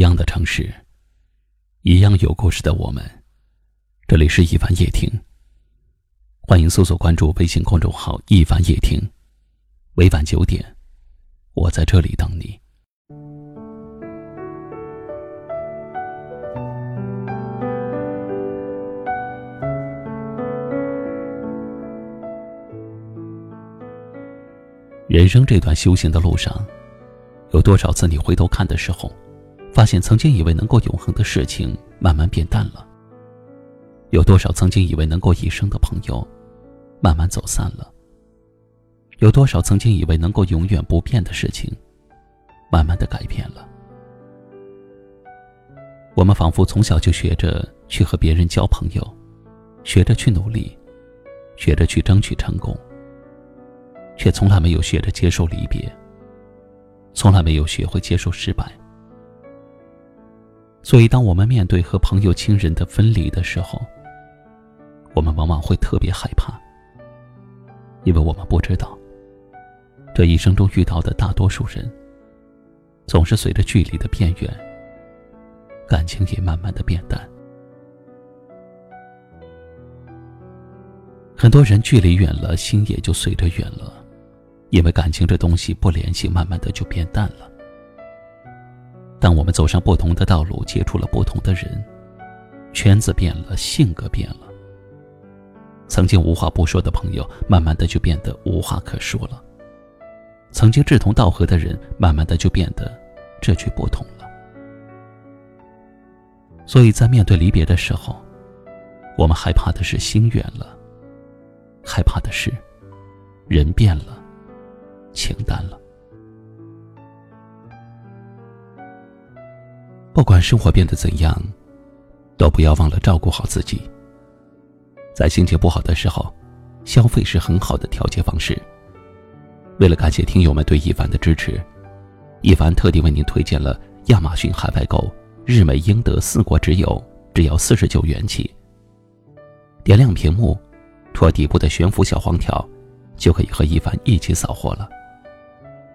一样的城市，一样有故事的我们。这里是一凡夜听，欢迎搜索关注微信公众号“一凡夜听”。每晚九点，我在这里等你。人生这段修行的路上，有多少次你回头看的时候，发现曾经以为能够永恒的事情慢慢变淡了？有多少曾经以为能够一生的朋友，慢慢走散了？有多少曾经以为能够永远不变的事情，慢慢的改变了？我们仿佛从小就学着去和别人交朋友，学着去努力，学着去争取成功。却从来没有学着接受离别，从来没有学会接受失败。所以，当我们面对和朋友、亲人的分离的时候，我们往往会特别害怕，因为我们不知道，这一生中遇到的大多数人，总是随着距离的变远，感情也慢慢的变淡。很多人距离远了，心也就随着远了。因为感情这东西不联系，慢慢的就变淡了。当我们走上不同的道路，接触了不同的人，圈子变了，性格变了。曾经无话不说的朋友，慢慢的就变得无话可说了。曾经志同道合的人，慢慢的就变得这句不同了。所以在面对离别的时候，我们害怕的是心远了，害怕的是人变了。情淡了。不管生活变得怎样，都不要忘了照顾好自己。在心情不好的时候，消费是很好的调节方式。为了感谢听友们对一凡的支持，一凡特地为您推荐了亚马逊海外购日美英德四国直邮，只要四十九元起。点亮屏幕，戳底部的悬浮小黄条，就可以和一凡一起扫货了。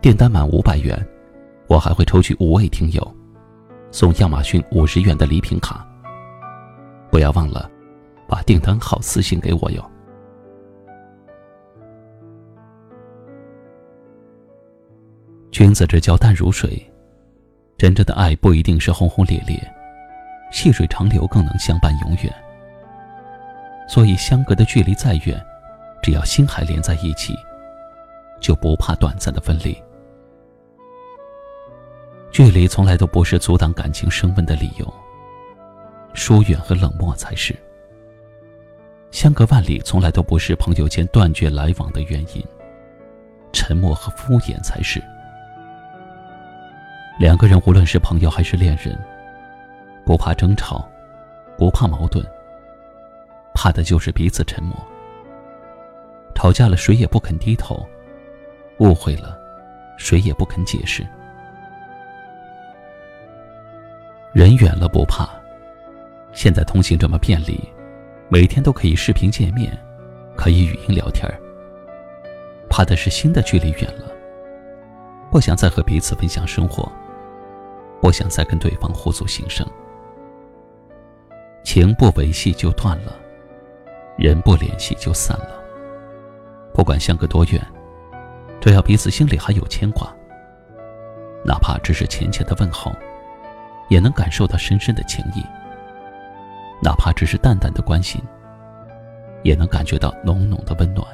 订单满五百元，我还会抽取五位听友，送亚马逊五十元的礼品卡。不要忘了，把订单号私信给我哟。君子之交淡如水，真正的爱不一定是轰轰烈烈，细水长流更能相伴永远。所以相隔的距离再远，只要心还连在一起，就不怕短暂的分离。距离从来都不是阻挡感情升温的理由，疏远和冷漠才是。相隔万里从来都不是朋友间断绝来往的原因，沉默和敷衍才是。两个人无论是朋友还是恋人，不怕争吵，不怕矛盾，怕的就是彼此沉默。吵架了，谁也不肯低头；误会了，谁也不肯解释。人远了不怕，现在通信这么便利，每天都可以视频见面，可以语音聊天怕的是心的距离远了，不想再和彼此分享生活，不想再跟对方互诉心声。情不维系就断了，人不联系就散了。不管相隔多远，只要彼此心里还有牵挂，哪怕只是浅浅的问候。也能感受到深深的情谊，哪怕只是淡淡的关心，也能感觉到浓浓的温暖。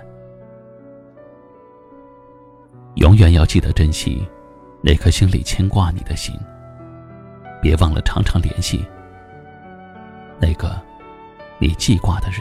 永远要记得珍惜那颗心里牵挂你的心，别忘了常常联系那个你记挂的人。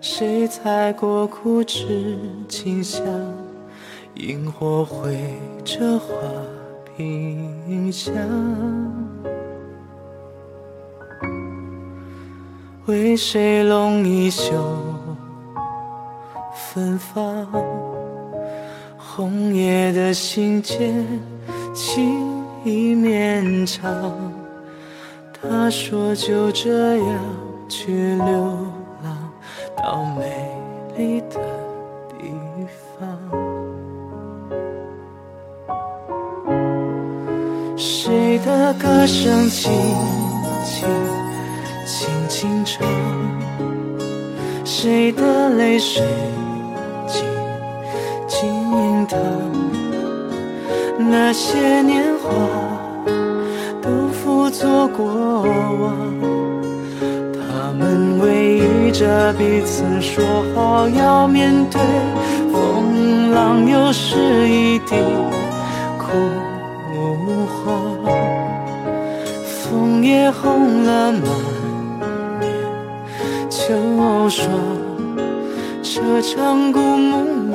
谁踩过枯枝清香？萤火绘着花屏香。为谁拢一袖芬芳？红叶的信笺，情意绵长。他说就这样去流浪，到美丽的地方。谁的歌声轻轻轻轻唱？谁的泪水静静淌？那些年华都付作过往，偎依着彼此，说好要面对风浪，又是一地枯黄。枫叶红了满面秋霜，这场故梦里。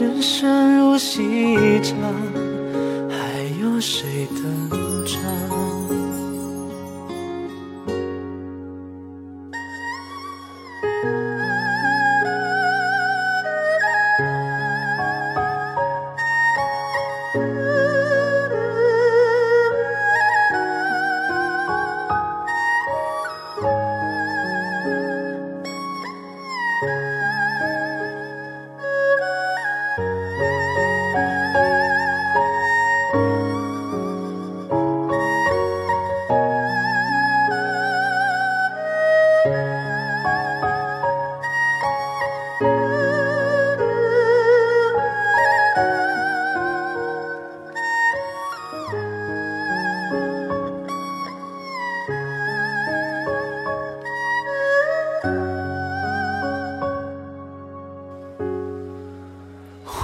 人生如戏场，还有谁登场？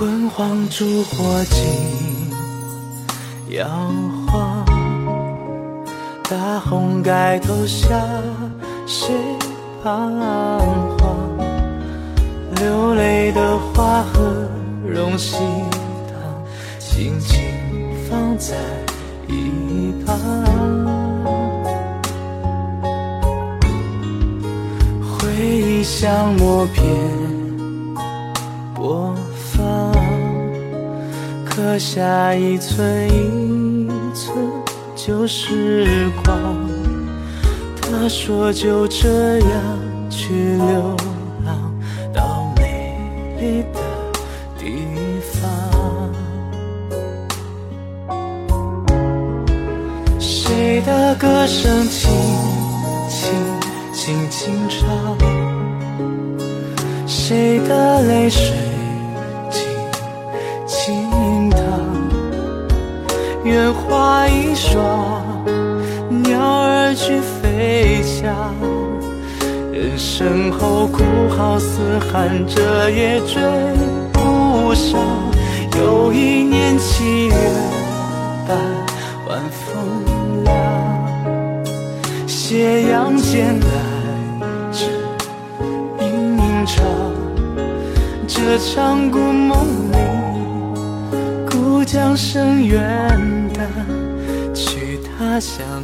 昏黄烛火尽摇晃，大红盖头下谁彷徨？流泪的花和荣喜糖，轻轻放在一旁。回忆像默片播。刻下一寸一寸旧时光。他说就这样去流浪到美丽的地方。谁的歌声轻轻轻轻唱？谁的泪水？愿花一双，鸟儿去飞翔。人生后哭号嘶喊，这也追不上。又一年七月半，晚风凉，斜阳渐来至吟唱。这场故梦里，故将深远。去他乡